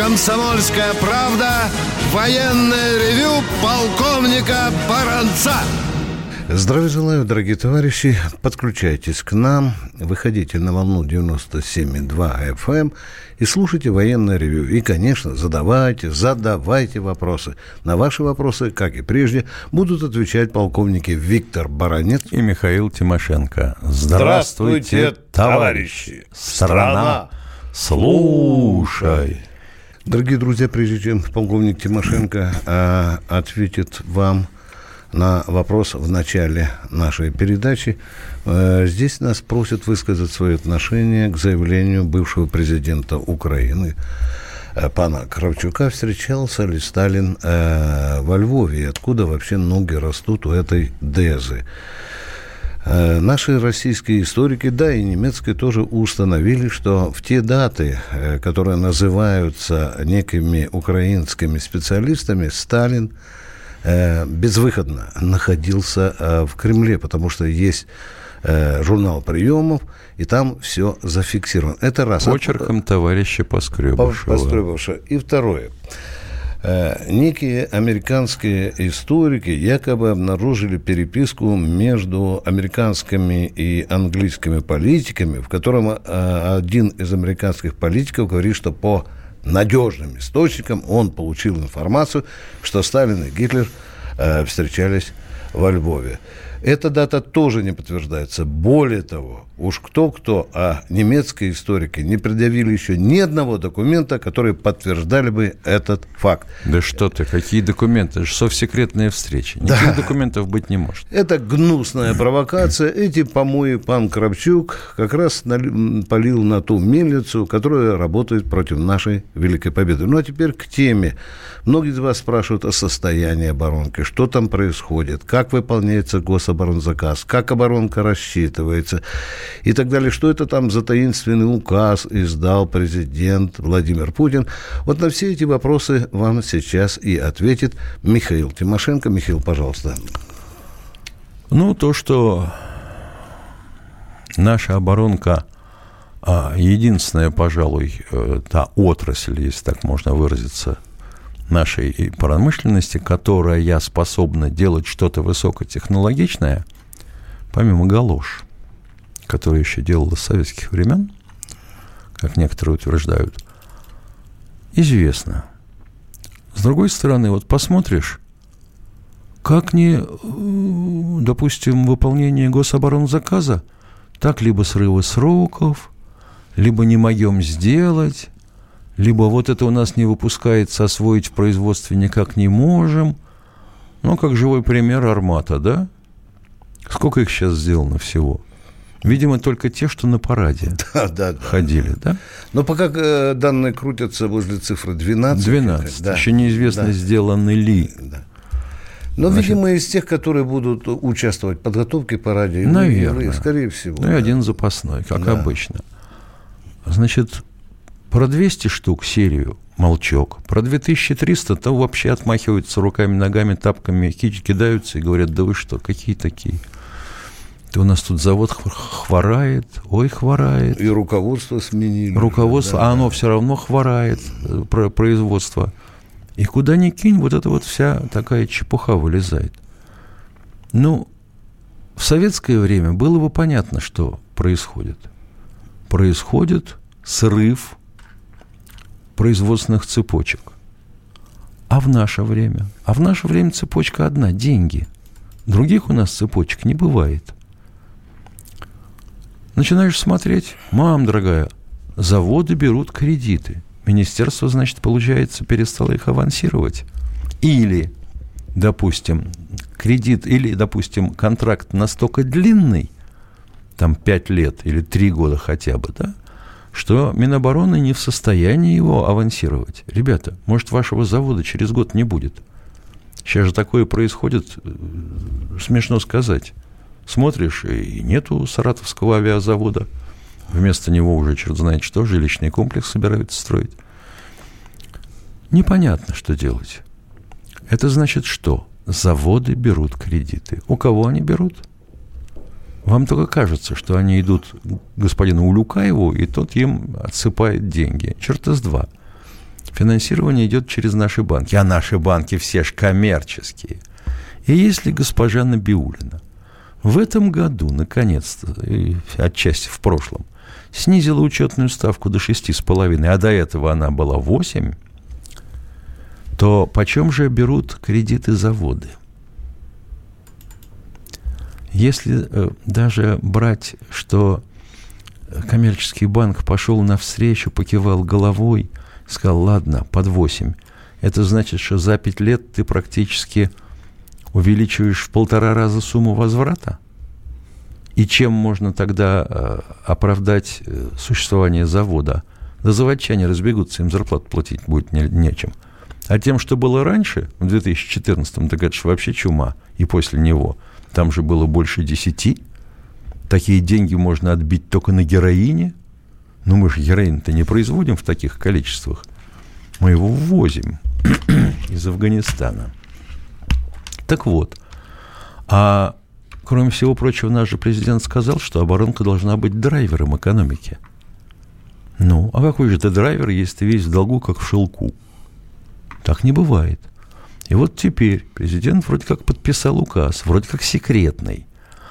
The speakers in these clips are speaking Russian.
«Комсомольская правда» военное ревю полковника Баранца. Здравия желаю, дорогие товарищи. Подключайтесь к нам, выходите на волну 97,2 FM эм и слушайте военное ревю. И, конечно, задавайте, задавайте вопросы. На ваши вопросы, как и прежде, будут отвечать полковники Виктор Баранец и Михаил Тимошенко. Здравствуйте, товарищи! Страна, слушай! Дорогие друзья, прежде чем полковник Тимошенко э, ответит вам на вопрос в начале нашей передачи. Э, здесь нас просят высказать свое отношение к заявлению бывшего президента Украины э, пана Кравчука. Встречался ли Сталин э, во Львове? И откуда вообще ноги растут у этой дезы? Э, наши российские историки, да и немецкие тоже установили, что в те даты, э, которые называются некими украинскими специалистами, Сталин э, безвыходно находился в Кремле, потому что есть журнал приемов, и там все зафиксировано. Это раз. Почерком товарища Поскребышева. Поскребышева. И второе. Э, некие американские историки якобы обнаружили переписку между американскими и английскими политиками, в котором э, один из американских политиков говорит, что по надежным источникам он получил информацию, что Сталин и Гитлер э, встречались во Львове. Эта дата тоже не подтверждается. Более того, уж кто-кто, а немецкие историки не предъявили еще ни одного документа, которые подтверждали бы этот факт. Да что ты, какие документы? Это же совсекретная встреча. Никаких да. документов быть не может. Это гнусная провокация. Эти помои пан Кравчук как раз полил на ту мельницу, которая работает против нашей Великой Победы. Ну, а теперь к теме. Многие из вас спрашивают о состоянии оборонки, что там происходит, как выполняется гос оборонзаказ, как оборонка рассчитывается и так далее. Что это там за таинственный указ издал президент Владимир Путин? Вот на все эти вопросы вам сейчас и ответит Михаил Тимошенко. Михаил, пожалуйста. Ну, то, что наша оборонка а, единственная, пожалуй, э, та отрасль, если так можно выразиться, нашей промышленности, которая способна делать что-то высокотехнологичное, помимо галош, которая еще делала с советских времен, как некоторые утверждают, известно. С другой стороны, вот посмотришь, как не, э, допустим, выполнение гособоронзаказа, так либо срывы сроков, либо не могем сделать, либо вот это у нас не выпускается, освоить в производстве никак не можем. Ну, как живой пример Армата, да? Сколько их сейчас сделано всего? Видимо, только те, что на параде да, да, да. ходили, да? Но пока э, данные крутятся возле цифры 12. 12. Да. Еще неизвестно, да. сделаны ли. Да. Но, Значит, видимо, из тех, которые будут участвовать в подготовке параде, наверное. скорее всего. Ну, да. и один запасной, как да. обычно. Значит, про 200 штук серию молчок. Про 2300 то вообще отмахиваются руками, ногами, тапками, кидаются и говорят, да вы что, какие такие? Да у нас тут завод хворает, ой, хворает. И руководство сменили. Руководство, да, а оно все равно хворает, э, про производство. И куда ни кинь, вот эта вот вся такая чепуха вылезает. Ну, в советское время было бы понятно, что происходит. Происходит срыв производственных цепочек. А в наше время? А в наше время цепочка одна – деньги. Других у нас цепочек не бывает. Начинаешь смотреть, мам, дорогая, заводы берут кредиты. Министерство, значит, получается, перестало их авансировать. Или, допустим, кредит, или, допустим, контракт настолько длинный, там 5 лет или 3 года хотя бы, да, что Минобороны не в состоянии его авансировать. Ребята, может, вашего завода через год не будет. Сейчас же такое происходит, э, смешно сказать. Смотришь, и нету Саратовского авиазавода. Вместо него уже черт знает что, жилищный комплекс собираются строить. Непонятно, что делать. Это значит что? Заводы берут кредиты. У кого они берут? Вам только кажется, что они идут к господину Улюкаеву, и тот им отсыпает деньги. Черта с два. Финансирование идет через наши банки, а наши банки все ж коммерческие. И если госпожа Набиулина в этом году, наконец-то, отчасти в прошлом, снизила учетную ставку до 6,5, а до этого она была 8, то почем же берут кредиты заводы? Если э, даже брать, что коммерческий банк пошел навстречу, покивал головой, сказал, ладно, под 8, это значит, что за 5 лет ты практически увеличиваешь в полтора раза сумму возврата? И чем можно тогда э, оправдать э, существование завода? Да заводчане разбегутся, им зарплату платить будет не, нечем. А тем, что было раньше, в 2014-м, так это же вообще чума. И после него. Там же было больше десяти. Такие деньги можно отбить только на героине. Ну, мы же героин-то не производим в таких количествах. Мы его ввозим из Афганистана. Так вот, а Кроме всего прочего, наш же президент сказал, что оборонка должна быть драйвером экономики. Ну, а какой же ты драйвер, если ты весь в долгу, как в шелку? Так не бывает. И вот теперь президент вроде как подписал указ, вроде как секретный.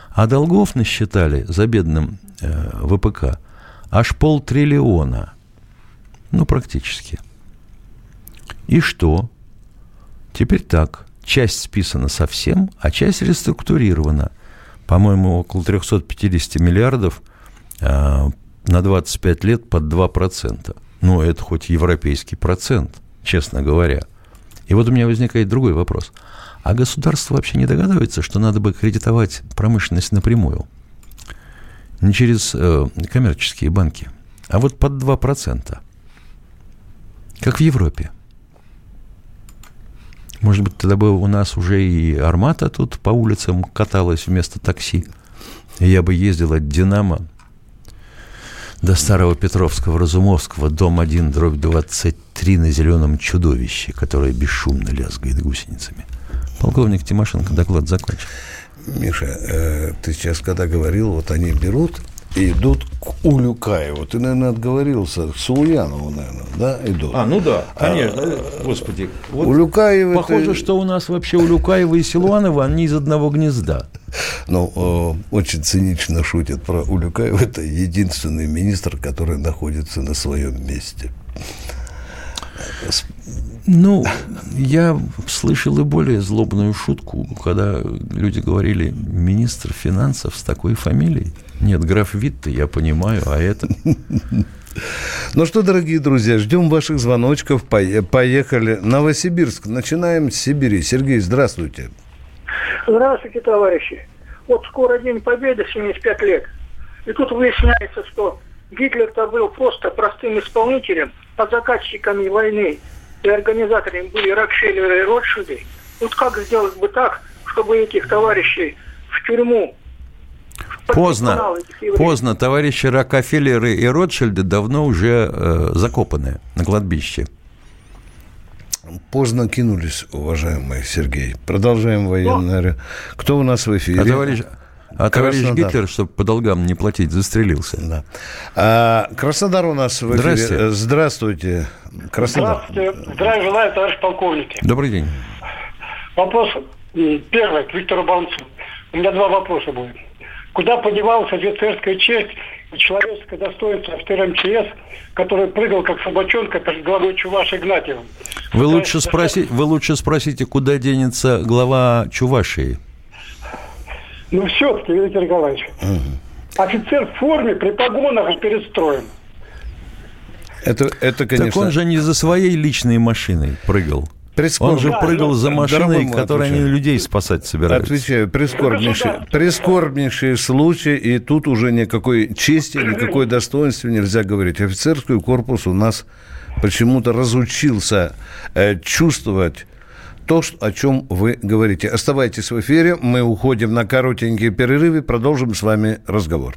А долгов насчитали за бедным э, ВПК аж полтриллиона. Ну, практически. И что? Теперь так. Часть списана совсем, а часть реструктурирована по-моему, около 350 миллиардов э, на 25 лет под 2%. Ну, это хоть европейский процент, честно говоря. И вот у меня возникает другой вопрос. А государство вообще не догадывается, что надо бы кредитовать промышленность напрямую? Не через э, коммерческие банки, а вот под 2%. Как в Европе. Может быть, тогда бы у нас уже и армата тут по улицам каталась вместо такси. Я бы ездил от «Динамо» до Старого Петровского, Разумовского, дом 1, дробь 23 на зеленом чудовище, которое бесшумно лязгает гусеницами. Полковник Тимошенко доклад закончил. Миша, э, ты сейчас когда говорил, вот они берут идут к Улюкаеву. Ты, наверное, отговорился, к Сулуянову, наверное, да, идут? А, ну да, конечно, а, господи. Вот Улюкаева похоже, это... что у нас вообще Улюкаева и Силуанова, они из одного гнезда. Ну, э, очень цинично шутят про Улюкаева. Это единственный министр, который находится на своем месте. Ну, я слышал и более злобную шутку, когда люди говорили «министр финансов с такой фамилией». Нет, граф Витте, я понимаю, а это... Ну что, дорогие друзья, ждем ваших звоночков. Поехали. Новосибирск. Начинаем с Сибири. Сергей, здравствуйте. Здравствуйте, товарищи. Вот скоро День Победы, 75 лет. И тут выясняется, что Гитлер-то был просто простым исполнителем, а заказчиками войны и организаторами были Рокфеллеры и Ротшильды. Вот как сделать бы так, чтобы этих товарищей в тюрьму Поздно, поздно. Товарищи Рокфеллеры и Ротшильды давно уже э, закопаны на кладбище. Поздно кинулись, уважаемый Сергей. Продолжаем военное. Кто у нас в эфире? А товарищ, а товарищ Гитлер, чтобы по долгам не платить, застрелился. Да. А, Краснодар у нас в эфире. Здравствуйте. Здравствуйте. Краснодар. Здравствуйте. Здравия желаю, товарищ полковник. Добрый день. Вопрос первый к Виктору Банцу. У меня два вопроса будет. Куда подевалась офицерская честь и человеческое достоинство офицера МЧС, который прыгал как собачонка перед главой Чуваши Игнатьевым? Вы лучше, спроси, вы лучше спросите, куда денется глава Чувашии? Ну, все-таки, Виктор Николаевич, угу. офицер в форме, при погонах и перед строем. Это, это, конечно... Так он же не за своей личной машиной прыгал. Прискорб... Он же прыгал за машиной, которой они людей спасать собираются. Отвечаю, прискорбнейший, прискорбнейший случай, и тут уже никакой чести, никакой достоинства нельзя говорить. Офицерский корпус у нас почему-то разучился э, чувствовать то, о чем вы говорите. Оставайтесь в эфире, мы уходим на коротенькие перерывы, продолжим с вами разговор.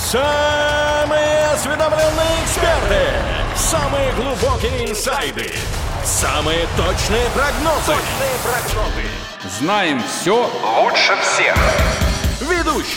Самые осведомленные эксперты, самые глубокие инсайды, самые точные прогнозы. Точные прогнозы знаем все лучше всех.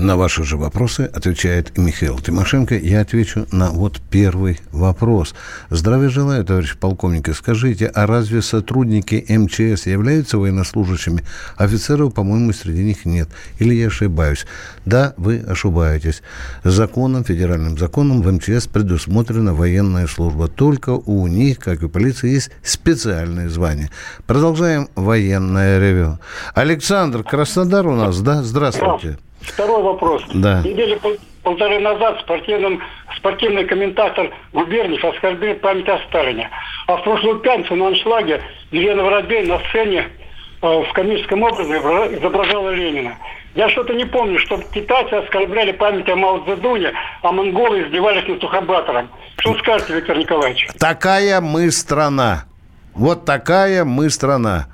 На ваши же вопросы отвечает Михаил Тимошенко. Я отвечу на вот первый вопрос. Здравия желаю, товарищ полковник. И Скажите, а разве сотрудники МЧС являются военнослужащими? Офицеров, по-моему, среди них нет. Или я ошибаюсь? Да, вы ошибаетесь. Законом, федеральным законом в МЧС предусмотрена военная служба. Только у них, как и у полиции, есть специальное звание. Продолжаем военное ревю. Александр, Краснодар у нас, да? Здравствуйте. Второй вопрос. Да. Недели пол- полторы назад спортивным, спортивный комментатор Губерниев оскорбил память о Сталине. А в прошлую пятницу на аншлаге Елена Воробей на сцене э, в комическом образе изобра- изображала Ленина. Я что-то не помню, что китайцы оскорбляли память о Мао Цзэдуне, а монголы издевались над Сухобатором. Что скажете, Виктор Николаевич? Такая мы страна. Вот такая мы страна.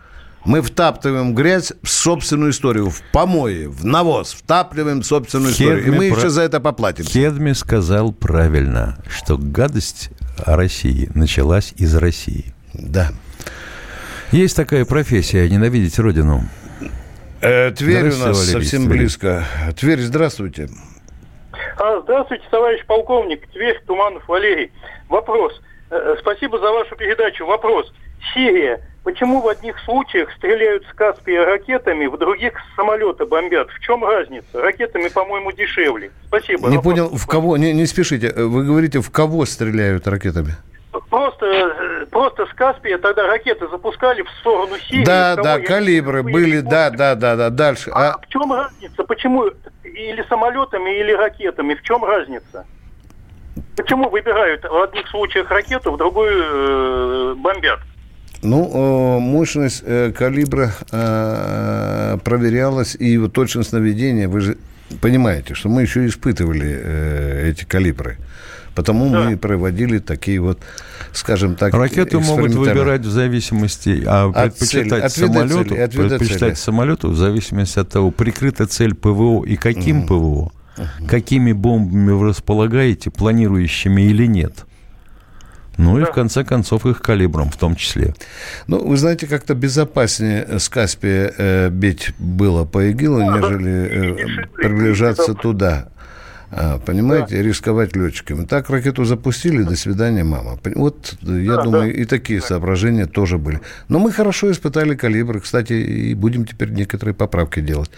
Мы втаптываем грязь в собственную историю, в помои, в навоз, втапливаем собственную историю. И Хедми мы про- еще за это поплатим. Кедми сказал правильно, что гадость о России началась из России. Да. Есть такая профессия – ненавидеть Родину. Э, Тверь у нас Валерий совсем Тверь. близко. Тверь, здравствуйте. А, Здравствуйте, товарищ полковник, Тверь, Туманов Валерий. Вопрос. Э, Спасибо за вашу передачу. Вопрос. Сирия. Почему в одних случаях стреляют с Каспия ракетами, в других с самолета бомбят? В чем разница? Ракетами, по-моему, дешевле. Спасибо. Не понял, в кого? Не, не спешите. Вы говорите, в кого стреляют ракетами? Просто, просто с Каспия тогда ракеты запускали в сторону Сирии. Да, да, калибры были, да, да, да, да. Дальше. А А в чем разница? Почему или самолетами, или ракетами? В чем разница? Почему выбирают в одних случаях ракету, в другую э, бомбят? Ну, э, мощность э, калибра э, проверялась, и вот точность наведения, вы же понимаете, что мы еще испытывали эти калибры. Потому мы и проводили такие вот, скажем так, Ракеты могут выбирать в зависимости, а От предпочитать цели, самолету, цели, предпочитать цели. самолету в зависимости от того, прикрыта цель ПВО и каким ПВО, какими бомбами вы располагаете, планирующими или нет. Ну и в конце концов их калибром в том числе. Ну, вы знаете, как-то безопаснее с Каспия э, бить было по ИГИЛу, нежели э, приближаться туда. А, понимаете, рисковать летчиками. Так ракету запустили, до свидания, мама. Вот, э, я думаю, и такие соображения тоже были. Но мы хорошо испытали калибр. Кстати, и будем теперь некоторые поправки делать.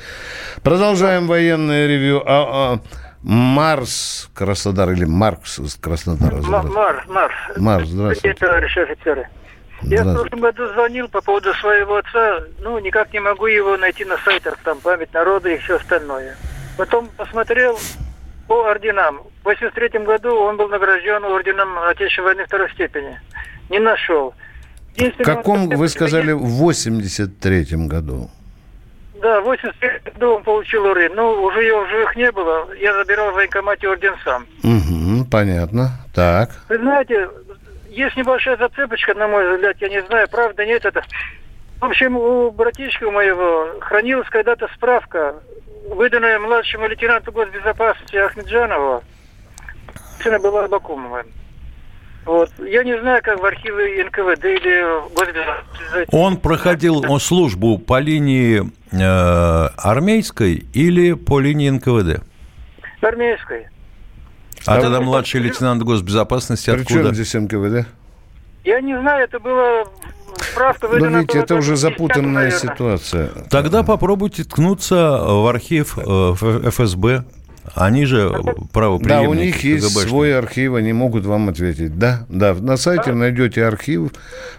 Продолжаем военное ревью. А, а, Марс Краснодар или Маркс из Краснодара. Марс, Марс. Марс, здравствуйте. товарищи офицеры. Я в прошлом году звонил по поводу своего отца, ну, никак не могу его найти на сайтах, там, память народа и все остальное. Потом посмотрел по орденам. В 83 году он был награжден орденом Отечественной войны второй степени. Не нашел. В каком, вы сказали, в 83-м году? Да, в 83 году он получил орден. Ну, уже его в живых не было. Я забирал в военкомате орден сам. Угу, понятно. Так. Вы знаете, есть небольшая зацепочка, на мой взгляд, я не знаю, правда, нет это. В общем, у братишки моего хранилась когда-то справка, выданная младшему лейтенанту госбезопасности Ахмеджанову. Она была Абакумовым. Вот. Я не знаю, как в архивы НКВД или госбезопасности. Он проходил он службу по линии э, армейской или по линии НКВД? Армейской. А А тогда младший лейтенант госбезопасности При чем откуда? здесь НКВД? Я не знаю, это была справка Ну, выдана... видите, это была уже в 50-м, запутанная наверное. ситуация. Тогда попробуйте ткнуться в архив э, ФСБ. Они же Да, правоприемники. у них есть КГБшники. свой архив, они могут вам ответить. Да, да, на сайте найдете архив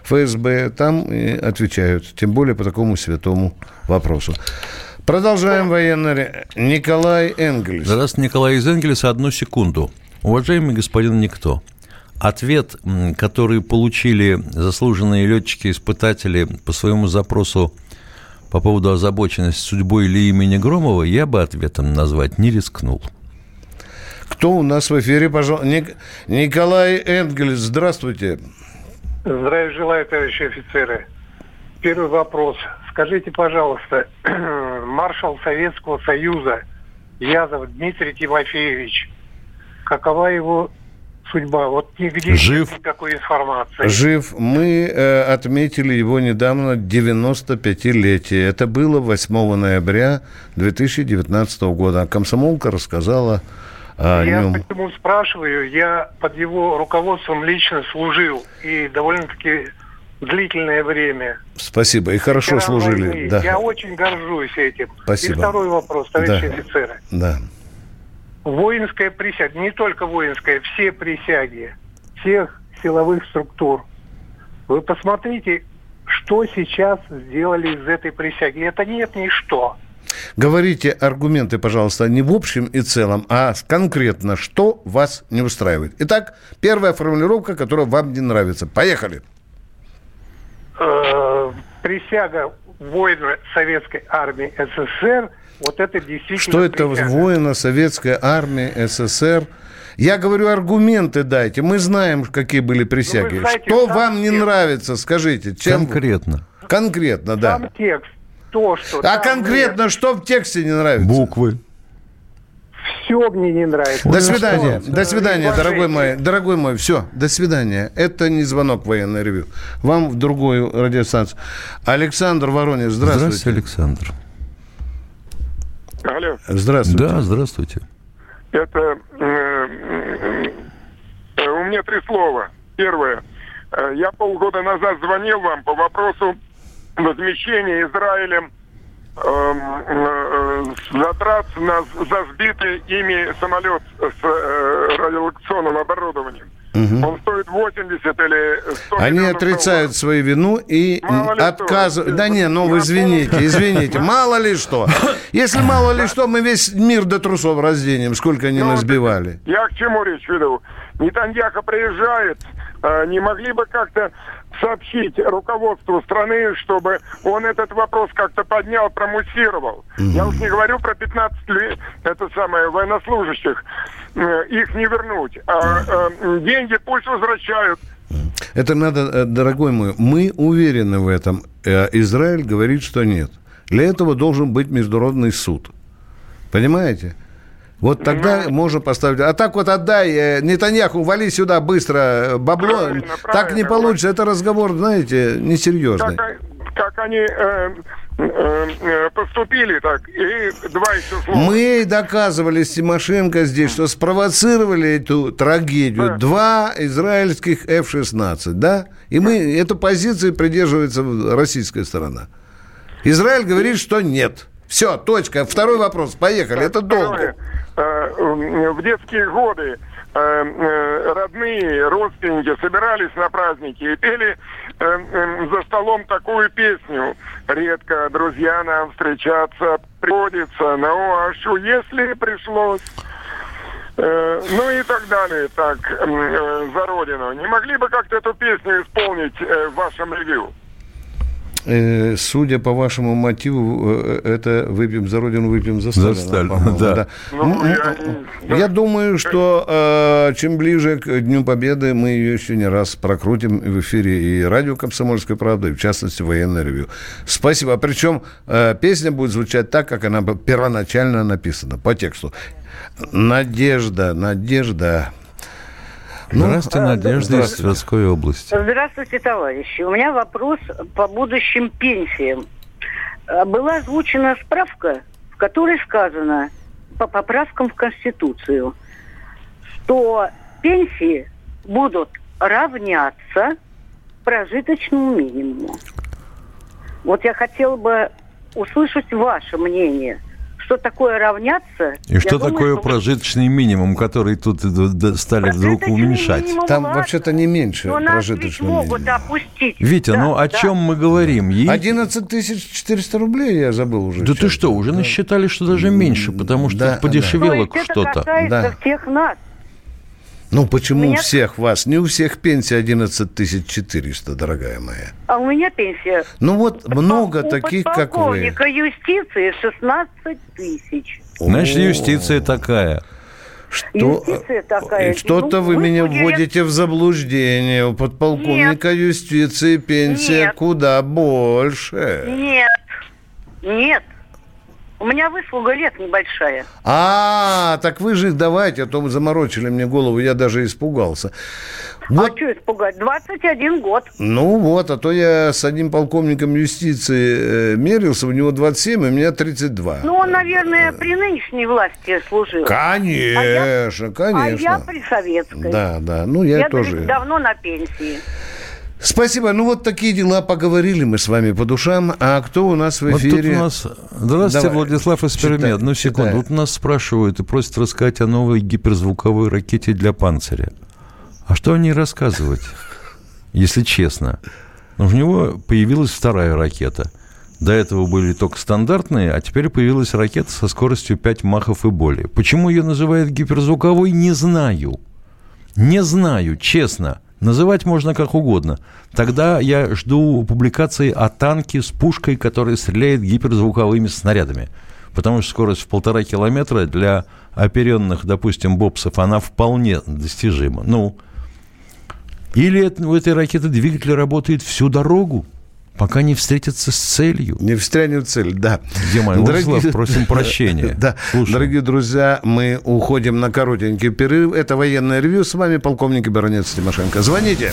ФСБ, там и отвечают, тем более по такому святому вопросу. Продолжаем военный. Николай Энгельс. Здравствуйте, Николай из Энгельса. Одну секунду. Уважаемый господин Никто, ответ, который получили заслуженные летчики-испытатели по своему запросу по поводу озабоченности судьбой или имени Громова, я бы ответом назвать не рискнул. Кто у нас в эфире, пожалуйста? Ник... Николай Энгельс, здравствуйте. Здравия желаю, товарищи офицеры. Первый вопрос. Скажите, пожалуйста, маршал Советского Союза Язов Дмитрий Тимофеевич, какова его судьба? Вот нигде Жив. нет никакой информации. Жив. Мы э, отметили его недавно 95-летие. Это было 8 ноября 2019 года. Комсомолка рассказала о я нем. почему спрашиваю, я под его руководством лично служил и довольно-таки длительное время. Спасибо. И хорошо служили. войны. Да. Я очень горжусь этим. Спасибо. И второй вопрос, товарищи Да. офицеры. да. Воинская присяга, не только воинская, все присяги всех силовых структур. Вы посмотрите, что сейчас сделали из этой присяги. Это нет ничто. Говорите аргументы, пожалуйста, не в общем и целом, а конкретно, что вас не устраивает. Итак, первая формулировка, которая вам не нравится. Поехали. Э, присяга воина Советской армии СССР, вот это действительно Что это присяга. воина советской армии СССР? Я говорю, аргументы дайте. Мы знаем, какие были присяги. Ну, знаете, что вам не текст. нравится, скажите. Чем... Конкретно. Конкретно, да. Сам текст, то, что... А конкретно что в тексте не нравится? Буквы. Все мне не нравится. До Ну, свидания, что? до свидания, дорогой мой, дорогой мой, все, до свидания. Это не звонок военной ревю. Вам в другую радиостанцию. Александр Воронеж, здравствуйте. Здравствуйте, Александр. Алло, Здравствуйте. Да, здравствуйте. это э, э, у меня три слова. Первое. Э, Я полгода назад звонил вам по вопросу возмещения Израилем затрат на, за сбитый ими самолет с э, радиолокационным оборудованием. Он стоит 80 или 100 Они отрицают свою вину и отказывают. Да не, ну вы извините, извините. Мало ли что. Если мало ли что, мы весь мир до трусов разденем, сколько они Ну, нас сбивали. Я к чему речь веду? Нетаньяхо приезжает, э, не могли бы как-то сообщить руководству страны, чтобы он этот вопрос как-то поднял, промуссировал. Я уж не говорю про 15 лет, это самое, военнослужащих, э, их не вернуть. А э, деньги пусть возвращают. Это надо, э, дорогой мой, мы уверены в этом. Израиль говорит, что нет. Для этого должен быть международный суд. Понимаете? Вот тогда можно поставить. А так вот отдай, э, Нетаньяху, вали сюда быстро э, бабло. Правильно, так не получится. Это разговор, знаете, несерьезный. Как, как они э, э, э, поступили, так, и два еще слова. Мы доказывали с Тимошенко здесь, что спровоцировали эту трагедию Да. два израильских F-16, да? И мы, эту позицию придерживается российская сторона. Израиль говорит, что нет. Все, точка. Второй вопрос. Поехали. Это долго. Второе. Э, В детские годы э, э, родные, родственники собирались на праздники и пели за столом такую песню. Редко друзья нам встречаться приходится, но ашу, если пришлось. Ну и так далее, так, за Родину. Не могли бы как-то эту песню исполнить в вашем ревью? Э, судя по вашему мотиву, э, это выпьем за родину, выпьем за Сталина. Сталина, по-моему, да. Ну, Ну, я- Я думаю, что э, чем ближе к Дню Победы, мы ее еще не раз прокрутим в эфире и радио «Комсомольская правда», и в частности военное ревью. Спасибо. А Причем э, песня будет звучать так, как она первоначально написана, по тексту. Надежда, Надежда. Ну, Здравствуйте, Надежда из Тверской области. Здравствуйте, товарищи. У меня вопрос по будущим пенсиям. Э, Была озвучена справка, в которой сказано по поправкам в Конституцию, что пенсии будут равняться прожиточному минимуму. Вот я хотела бы услышать ваше мнение, что такое равняться. И что думаю, такое что... прожиточный минимум, который тут стали вдруг уменьшать? Там вообще-то не меньше Но прожиточного нас могут опустить. Витя, да, ну о да. чем мы говорим? Е... 11 тысяч 400 рублей я забыл уже. Да ты что, уже да. насчитали, что даже меньше, потому что да, подешевело да. что-то. Это да. всех нас. Ну, почему меня... у всех вас? Не у всех пенсия 11 400, дорогая моя. А у меня пенсия... Ну, вот много таких, как вы. юстиции 16 тысяч. Значит, юстиция такая. Что, такая. Что-то ну, вы меня вводите в заблуждение. У подполковника Нет. юстиции пенсия Нет. куда больше. Нет. Нет. У меня выслуга лет небольшая. А, так вы же давайте, а то вы заморочили мне голову, я даже испугался. А вот. А что испугать? 21 год. Ну вот, а то я с одним полковником юстиции э, мерился, у него 27, а у меня 32. Ну, он, наверное, при нынешней власти служил. Конечно, а я, конечно. А я при советской. Да, да, ну я, я тоже. давно на пенсии. Спасибо. Ну, вот такие дела. Поговорили мы с вами по душам. А кто у нас в эфире? Вот тут у нас... Здравствуйте, Давай. Владислав из Перми. Одну секунду. Читай. Вот нас спрашивают и просят рассказать о новой гиперзвуковой ракете для «Панциря». А что о ней рассказывать, если честно? У него появилась вторая ракета. До этого были только стандартные, а теперь появилась ракета со скоростью 5 махов и более. Почему ее называют гиперзвуковой, не знаю. Не знаю, честно. Называть можно как угодно. Тогда я жду публикации о танке с пушкой, которая стреляет гиперзвуковыми снарядами. Потому что скорость в полтора километра для оперенных, допустим, бобсов, она вполне достижима. Ну, или у этой ракеты двигатель работает всю дорогу, пока не встретятся с целью. Не встрянет цель, да. Мой Дорогие... просим прощения. Да, дорогие друзья, мы уходим на коротенький перерыв. Это военное ревью. С вами полковник и баронец Тимошенко. Звоните.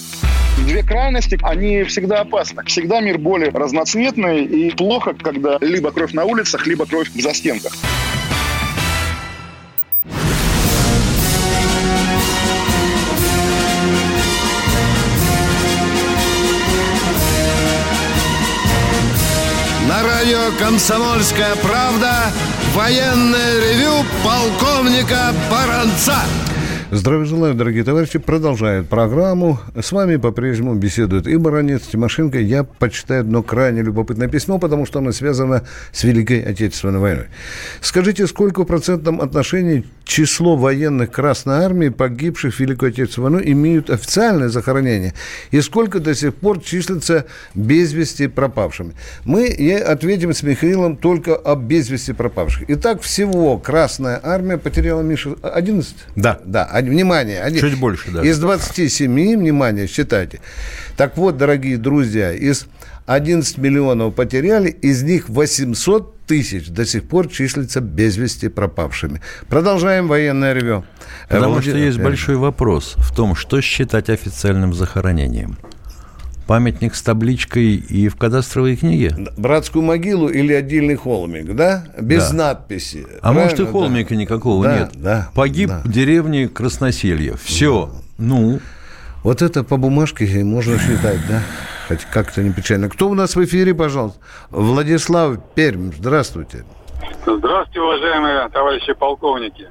две крайности, они всегда опасны. Всегда мир более разноцветный и плохо, когда либо кровь на улицах, либо кровь в застенках. На радио «Комсомольская правда» военное ревю полковника Баранца. Здравия желаю, дорогие товарищи. Продолжает программу. С вами по-прежнему беседует и баронец Тимошенко. Я почитаю одно крайне любопытное письмо, потому что оно связано с Великой Отечественной войной. Скажите, сколько в процентном отношении число военных Красной Армии, погибших в Великую Отечественную войну, имеют официальное захоронение? И сколько до сих пор числится без вести пропавшими? Мы ответим с Михаилом только об без вести пропавших. Итак, всего Красная Армия потеряла, Миша, 11? Да. Да, внимание. Один, Чуть больше, да. Из 27, внимание, считайте. Так вот, дорогие друзья, из 11 миллионов потеряли, из них 800 тысяч до сих пор числятся без вести пропавшими. Продолжаем военное ревю. Потому Володя... что есть большой вопрос в том, что считать официальным захоронением памятник с табличкой и в кадастровой книге? Братскую могилу или отдельный холмик, да? Без да. надписи. А Правильно? может и холмика да. никакого да, нет? Да. Погиб да. в деревне Красноселье. Все. Да. Ну. Вот это по бумажке можно считать, да? Хоть как-то не печально. Кто у нас в эфире, пожалуйста? Владислав Пермь, здравствуйте. Здравствуйте, уважаемые товарищи полковники.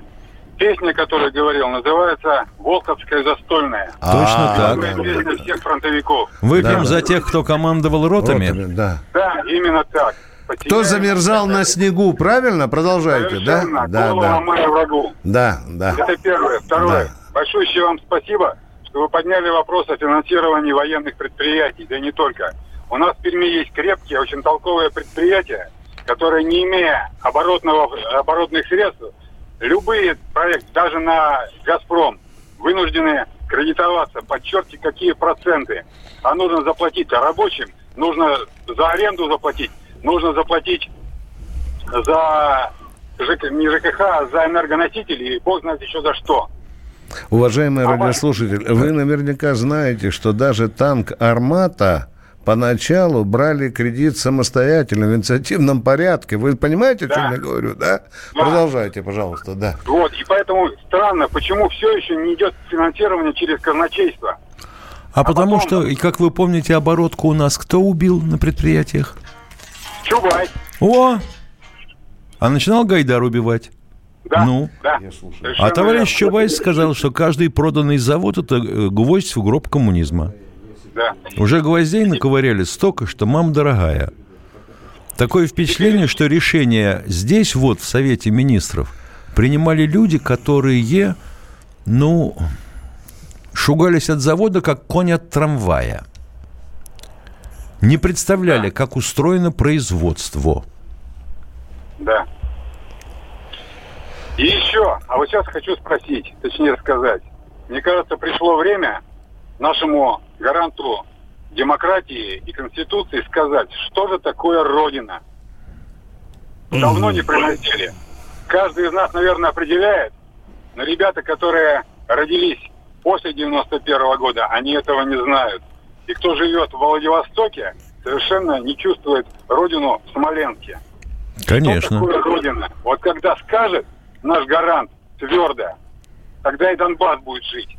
Песня, которую говорил, называется «Волковская застольная». Точно так. Песня всех фронтовиков. Выпьем за тех, кто командовал ротами. да. Да, именно так. Кто замерзал на снегу, правильно? Продолжайте, да? Да, да. врагу. Да, да. Это первое. Второе. Да. Большое вам спасибо, что вы подняли вопрос о финансировании военных предприятий, да и не только. У нас в Перми есть крепкие, очень толковые предприятия, которые, не имея оборотного, оборотных средств, любые проекты, даже на «Газпром», вынуждены кредитоваться. Подчеркните, какие проценты. А нужно заплатить рабочим, нужно за аренду заплатить, нужно заплатить за ЖК, не ЖКХ, а за энергоносители, и бог знает еще за что. Уважаемый радиослушатель, вы наверняка знаете, что даже танк «Армата» поначалу брали кредит самостоятельно, в инициативном порядке. Вы понимаете, о чем я говорю, да? Продолжайте, пожалуйста, да. Вот, и поэтому странно, почему все еще не идет финансирование через казначейство. А потому что, и как вы помните, оборотку у нас кто убил на предприятиях? Чубай. О! А начинал Гайдар убивать? Да, ну, да. а товарищ Чубайс сказал, что каждый проданный завод – это э, гвоздь в гроб коммунизма. Да. Уже гвоздей наковыряли столько, что мам дорогая. Такое впечатление, что решения здесь, вот, в Совете Министров, принимали люди, которые, ну, шугались от завода, как конь от трамвая. Не представляли, как устроено производство. Да. И еще, а вот сейчас хочу спросить, точнее сказать. Мне кажется, пришло время нашему гаранту демократии и Конституции сказать, что же такое Родина. Давно не приносили. Каждый из нас, наверное, определяет, но ребята, которые родились после 91 года, они этого не знают. И кто живет в Владивостоке, совершенно не чувствует Родину в Смоленске. Конечно. Что такое Родина? Вот когда скажет наш гарант твердо, тогда и Донбасс будет жить.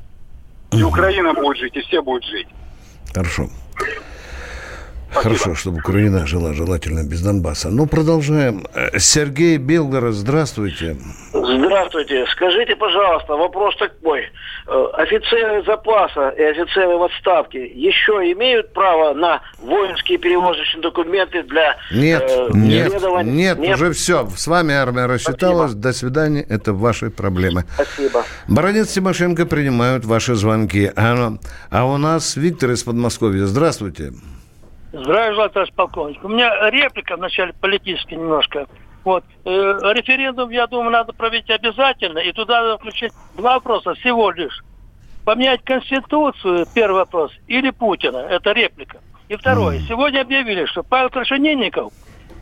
И Украина будет жить, и все будут жить. Хорошо. Хорошо, чтобы Украина жила желательно без Донбасса. Ну, продолжаем. Э, Сергей Белгород, здравствуйте. Здравствуйте. Скажите, пожалуйста, вопрос такой. Э, Офицеры запаса и офицеры в отставке еще имеют право на воинские перевозочные документы для Нет, э, нет, исследований? нет, уже все. С вами армия рассчиталась. До свидания. Это ваши проблемы. Спасибо. Баронец Тимошенко принимают ваши звонки. А, а у нас Виктор из Подмосковья. Здравствуйте. Здравия желаю, товарищ полковник. У меня реплика вначале политическая немножко. Вот. Э, референдум, я думаю, надо провести обязательно. И туда надо включить два вопроса всего лишь. Поменять Конституцию, первый вопрос, или Путина. Это реплика. И второе. Сегодня объявили, что Павел Крашенинников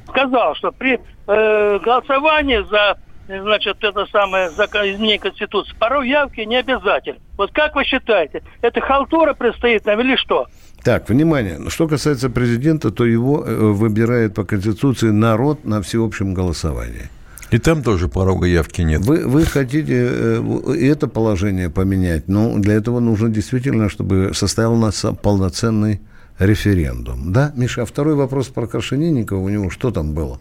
сказал, что при э, голосовании за значит, это самое изменение Конституции, порой явки не обязательно. Вот как вы считаете, это халтура предстоит нам или что? Так, внимание. Что касается президента, то его э, выбирает по Конституции народ на всеобщем голосовании. И там тоже порога явки нет. Вы, вы хотите э, это положение поменять, но для этого нужно действительно, чтобы состоялся полноценный референдум. Да, Миша, а второй вопрос про Крашенинникова, у него что там было?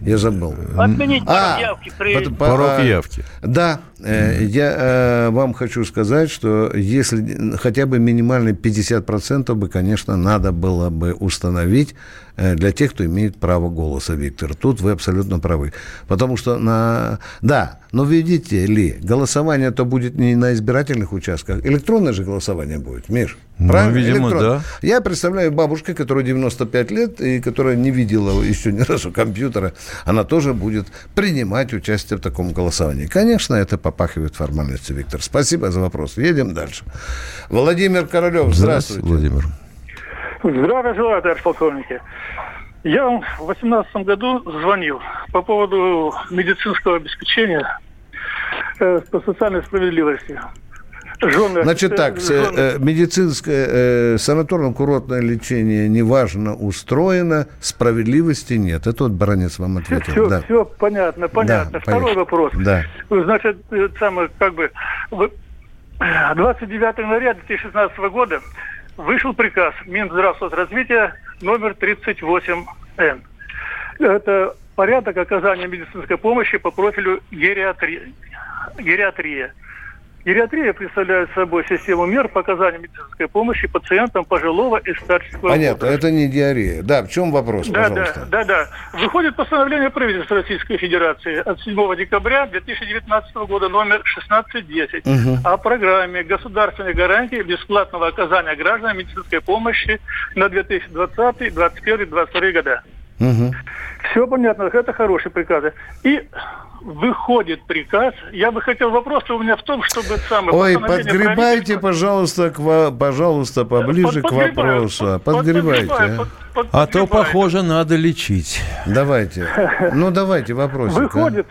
Я забыл. Отменить А, порог явки при... Порог явки. Да, э, я э, вам хочу сказать, что если хотя бы минимально 50% бы, конечно, надо было бы установить для тех, кто имеет право голоса, Виктор. Тут вы абсолютно правы. Потому что на... Да, но видите ли, голосование-то будет не на избирательных участках. Электронное же голосование будет, Миш. Ну, Правильно? видимо, Электронное. да. Я представляю бабушка, которая 95 лет и которая не видела еще ни разу компьютера, она тоже будет принимать участие в таком голосовании. Конечно, это попахивает формальностью, Виктор. Спасибо за вопрос. Едем дальше. Владимир Королев, здравствуйте. Владимир. Здравия желаю, товарищ полковники. Я вам в 2018 году звонил по поводу медицинского обеспечения э, по социальной справедливости. Жены Значит так, с- э, медицинское, э, санаторно-курортное лечение неважно устроено, справедливости нет. Это вот баронец вам ответил. Все, да. все понятно, понятно. Да, Второй понятно. вопрос. Да. Значит, э, самое, как бы, в- 29 января 2016 года вышел приказ Минздравсоцразвития номер 38Н. Это порядок оказания медицинской помощи по профилю гериатрии. гериатрия. Гериатрия представляет собой систему мер по оказанию медицинской помощи пациентам пожилого и старческого Понятно, возраста. это не диарея. Да, в чем вопрос, Да, пожалуйста? да, да, да. Выходит постановление правительства Российской Федерации от 7 декабря 2019 года номер 1610 Мгм. о программе государственной гарантии бесплатного оказания гражданам медицинской помощи на 2020, 2021, 2022 года. Мгм. Все понятно, это хорошие приказы. И выходит приказ. Я бы хотел вопрос у меня в том, чтобы самое Ой, подгребайте, пожалуйста, к пожалуйста, поближе к вопросу. Подгребайте. а. А то, похоже, надо лечить. Давайте. Ну, давайте вопросик. а. Выходит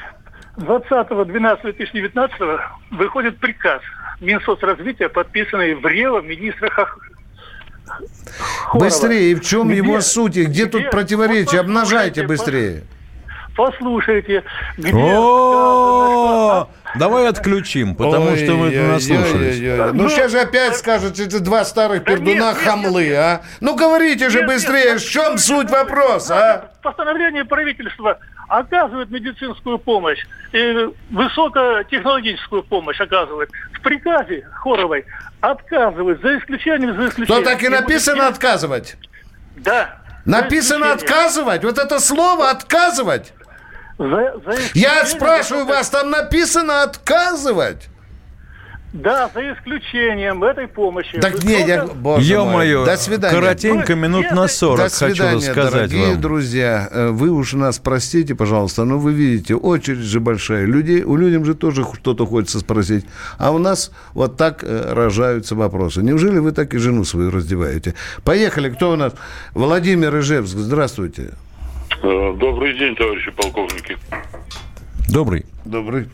20.12.2019 выходит приказ Минсоцразвития, подписанный в Рево министра Хорова. Быстрее, и в чем Где- его суть? И Где тут где- противоречие? вот Обнажайте быстрее. Послушайте, где О, давай отключим, потому что мы это наслушались. Ну, сейчас же опять скажут, это два старых пердуна хамлы, а? Ну, говорите же быстрее, в чем суть вопроса, а? постановление правительства оказывает медицинскую помощь, и высокотехнологическую помощь оказывает. В приказе Хоровой отказывает, за исключением, за исключением. То так и написано отказывать. Да. Написано отказывать. Вот это слово отказывать. За- за Я спрашиваю высоко- вас, там написано отказывать. Да, за исключением этой помощи. Так не, я, боже Ё-моё, мой, до свидания. коротенько, минут на 40 До хочу свидания, рассказать дорогие вам. друзья. Э, Вы уж нас простите, пожалуйста, но вы видите, очередь же большая. Людей, у людям же тоже что-то хочется спросить. А у нас вот так э, рожаются вопросы. Неужели вы так и жену свою раздеваете? Поехали, кто у нас? Владимир Ижевск, здравствуйте. Э, Добрый день, товарищи полковники. Добрый. Добрый.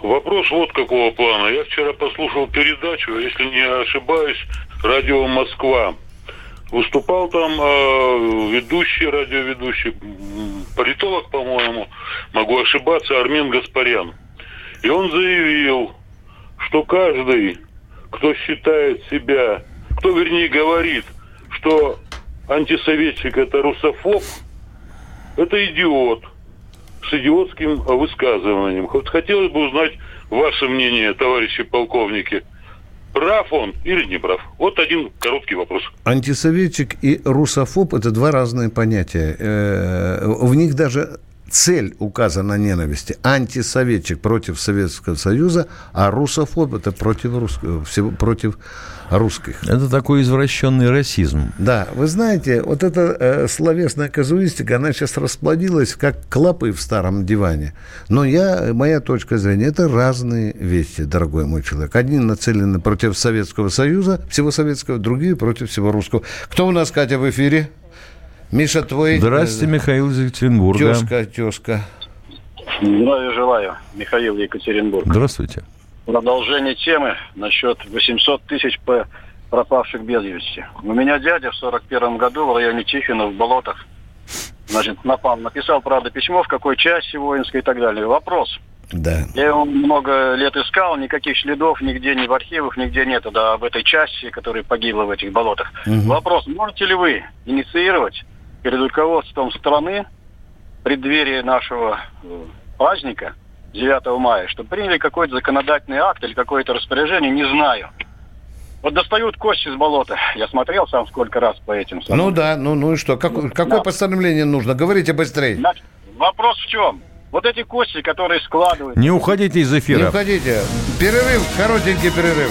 Вопрос вот какого плана. Я вчера послушал передачу, если не ошибаюсь, радио Москва. Выступал там э, ведущий, радиоведущий, политолог, по-моему, могу ошибаться, Армен Гаспарян. И он заявил, что каждый, кто считает себя, кто, вернее, говорит, что антисоветчик это русофоб, это идиот с идиотским высказыванием. Вот хотелось бы узнать ваше мнение, товарищи полковники. Прав он или не прав? Вот один короткий вопрос. Антисоветчик и русофоб – это два разные понятия. Э, В них даже цель указана ненависти. Антисоветчик против Советского Союза, а русофоб – это против, русского, против русских. Это такой извращенный расизм. Да, вы знаете, вот эта э, словесная казуистика, она сейчас расплодилась, как клопы в старом диване. Но я, моя точка зрения, это разные вещи, дорогой мой человек. Одни нацелены против Советского Союза, всего советского, другие против всего русского. Кто у нас, Катя, в эфире? Миша, твой... Здравствуйте, Михаил из Екатеринбурга. Тезка, тезка. Здравия желаю, Михаил Екатеринбург. Здравствуйте. Продолжение темы насчет 800 тысяч по пропавших без вести. У меня дядя в 41 году в районе Тихвина в болотах значит, напал. Написал, правда, письмо, в какой части воинской и так далее. Вопрос. Да. Я его много лет искал, никаких следов нигде, ни в архивах, нигде нету, да, об этой части, которая погибла в этих болотах. Мгм. Вопрос, можете ли вы инициировать перед руководством страны преддверии нашего э, праздника 9 мая, чтобы приняли какой-то законодательный акт или какое-то распоряжение, не знаю. Вот достают кости из болота. Я смотрел сам сколько раз по этим самым. Ну да, ну, ну и что? Как- какое постановление нужно? Говорите быстрее. Значит, вопрос в чем? Вот эти кости, которые складывают... Не уходите из Не эфира. уходите. Перерыв, коротенький перерыв.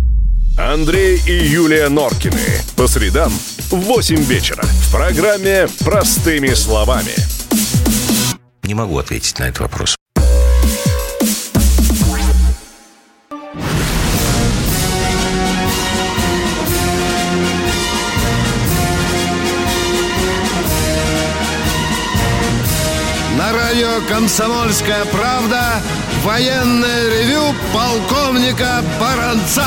Андрей и Юлия Норкины. По средам в 8 вечера. В программе «Простыми словами». Не могу ответить на этот вопрос. На радио «Комсомольская правда». Военное ревю полковника Баранца.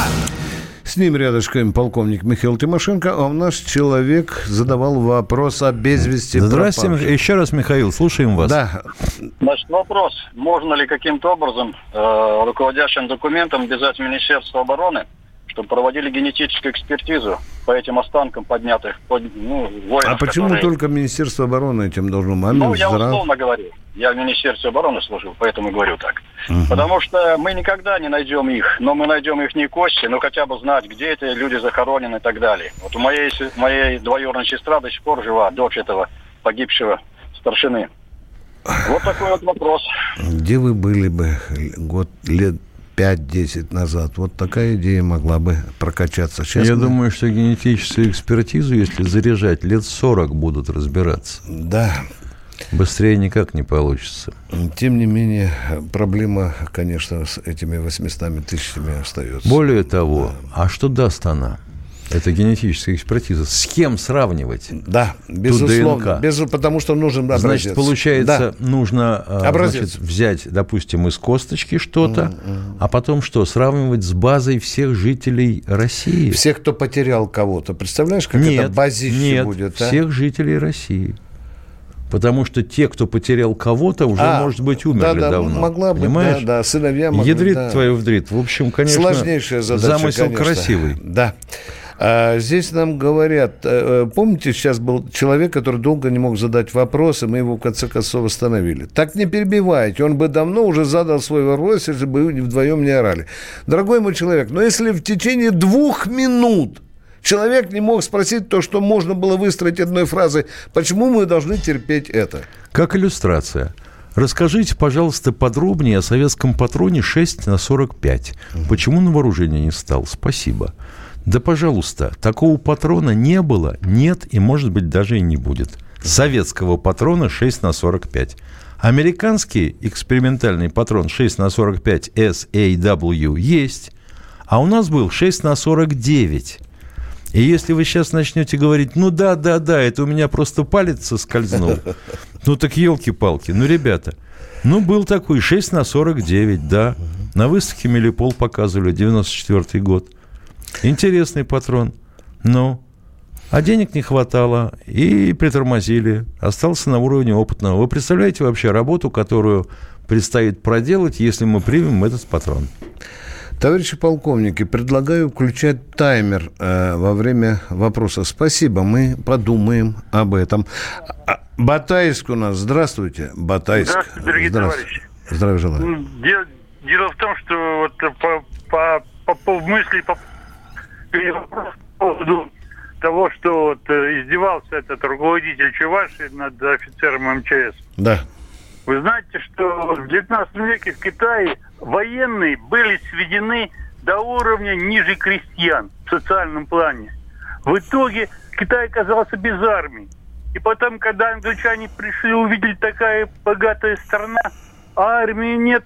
С ним рядышком полковник Михаил Тимошенко, а у нас человек задавал вопрос о без вести Здравствуйте, пропавших. еще раз, Михаил, слушаем вас. Да. Значит, вопрос. Можно ли каким-то образом э, руководящим документом обязать Министерство обороны, чтобы проводили генетическую экспертизу по этим останкам поднятых под, ну, воинов, А почему которые- только Министерство обороны этим должно? А Ну, я Минздрав? условно говорю. Я в Министерстве обороны служил, поэтому и говорю так. Мгм. Потому что мы никогда не найдем их, но мы найдем их не кости, но хотя бы знать, где эти люди захоронены и так далее. Вот у моей, моей двоюродной сестра до сих пор жива, дочь этого погибшего старшины. Вот такой вот вопрос. Где вы были бы год, лет 5-10 назад? Вот такая идея могла бы прокачаться. Сейчас Я мы- думаю, что генетическую экспертизу, если заряжать, лет 40 будут разбираться. Да. Быстрее никак не получится. Тем не менее, проблема, конечно, с этими 800 тысячами остается. Более того, а что даст она? Это генетическая экспертиза. С кем сравнивать? Да, безусловно. Без- потому что нужен образец. Значит, получается, Да. нужно Образец. значит, взять, допустим, из косточки что-то, а потом что? Сравнивать с базой всех жителей России. Всех, кто потерял кого-то. Представляешь, как нет, это базище нет, будет? а? всех жителей России. Потому что те, кто потерял кого-то, уже, А, может быть, умерли да, да, давно. могла быть, Понимаешь? да, да, сыновья могли, Ядрит да. твою вдрит. В общем, конечно, Сложнейшая задача, замысел конечно. красивый. Да. А, здесь нам говорят, э, э, помните, сейчас был человек, который долго не мог задать вопрос, и мы его в конце концов остановили. Так не перебивайте, он бы давно уже задал свой вопрос, если бы вы вдвоем не орали. Дорогой мой человек, но если в течение двух минут человек не мог спросить то, что можно было выстроить одной фразой, почему мы должны терпеть это? Как иллюстрация. Расскажите, пожалуйста, подробнее о советском патроне 6 на 45. Почему на вооружение не стал? Спасибо. Да, пожалуйста, такого патрона не было, нет и, может быть, даже и не будет. Советского патрона 6 на 45. Американский экспериментальный патрон 6 на 45 SAW есть, а у нас был 6 на 49. И если вы сейчас начнете говорить, ну да, да, да, это у меня просто палец соскользнул, ну так елки-палки, ну ребята, ну был такой 6 на 49, да, на выставке Мелипол показывали, 94 год. Интересный патрон. Ну, а денег не хватало, и притормозили. Остался на уровне опытного. Вы представляете вообще работу, которую предстоит проделать, если мы примем этот патрон? Товарищи полковники, предлагаю включать таймер э, во время вопроса. Спасибо, мы подумаем об этом. А, Батайск у нас. Здравствуйте, Батайск. Здравствуйте, дорогие Здравствуйте. товарищи. Здравия желаю. Дело, дело в том, что вот по, по, по, по мысли по поводу того, что вот э, издевался этот руководитель Чуваши над офицером МЧС. Да. Вы знаете, что в 19 веке в Китае военные были сведены до уровня ниже крестьян в социальном плане. В итоге Китай оказался без армии. И потом, когда англичане пришли, увидели такая богатая страна, а армии нет,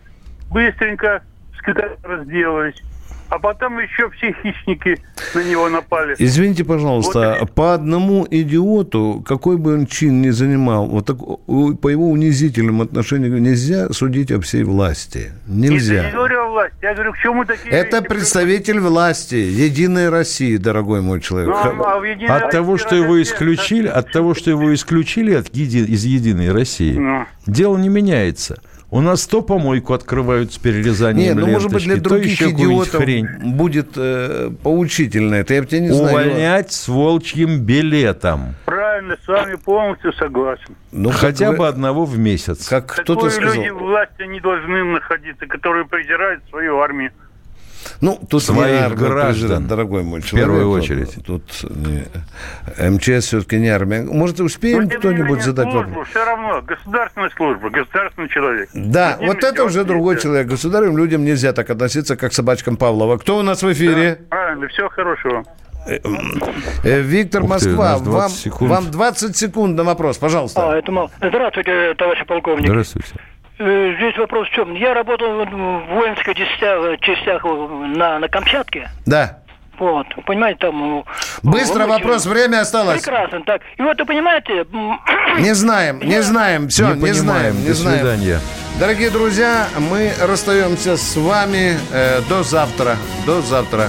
быстренько с Китаем разделались. А потом еще все хищники на него напали. Извините, пожалуйста, по одному идиоту, какой бы он чин ни занимал, вот так, по его унизительному отношению нельзя судить о всей власти. Я не Нельзя. говорю о власти, я говорю, к чему такие Это вещи представитель власти, Единой России, дорогой мой человек. Ну, а От того, что его исключили, от того, что его исключили от еди- из Единой России, Ну. дело не меняется. У нас то помойку открывают с перерезанием Не, ну может быть для других идиотов хрень. будет э, поучительно это. Я бы тебя не знаю. Увольнять с волчьим билетом. Правильно, с вами полностью согласен. Ну, как Хотя вы- бы одного в месяц. Как кто-то сказал. люди в власти не должны находиться, которые презирают свою армию. Ну, тут Своих граждан. дорогой мой В человек. первую Вот очередь. Тут, не- МЧС все-таки не армия. Может, успеем кто-нибудь задать службу, вопрос? Все равно, государственная служба, государственный человек. Да, ними вот это уже другой нельзя. человек. Государевым людям нельзя так относиться, как к собачкам Павлова. Кто у нас в эфире? Правильно, всего хорошего. Э, Виктор Ух ты, Москва, нас 20 вам, секунд. вам 20 секунд на вопрос, пожалуйста. А, это мало. Здравствуйте, товарищ полковник. Здравствуйте. Э, Здесь вопрос в чем? Я работал в воинских частях, частях на, на Камчатке. Да. Вот, понимаете, там... Быстро вот, вопрос, время осталось. Прекрасно, так. И вот, вы понимаете... Не знаем, не знаем, все, Не не, понимаем. знаем, не До знаем. свидания. Дорогие друзья, мы расстаемся с вами э, до завтра. До завтра.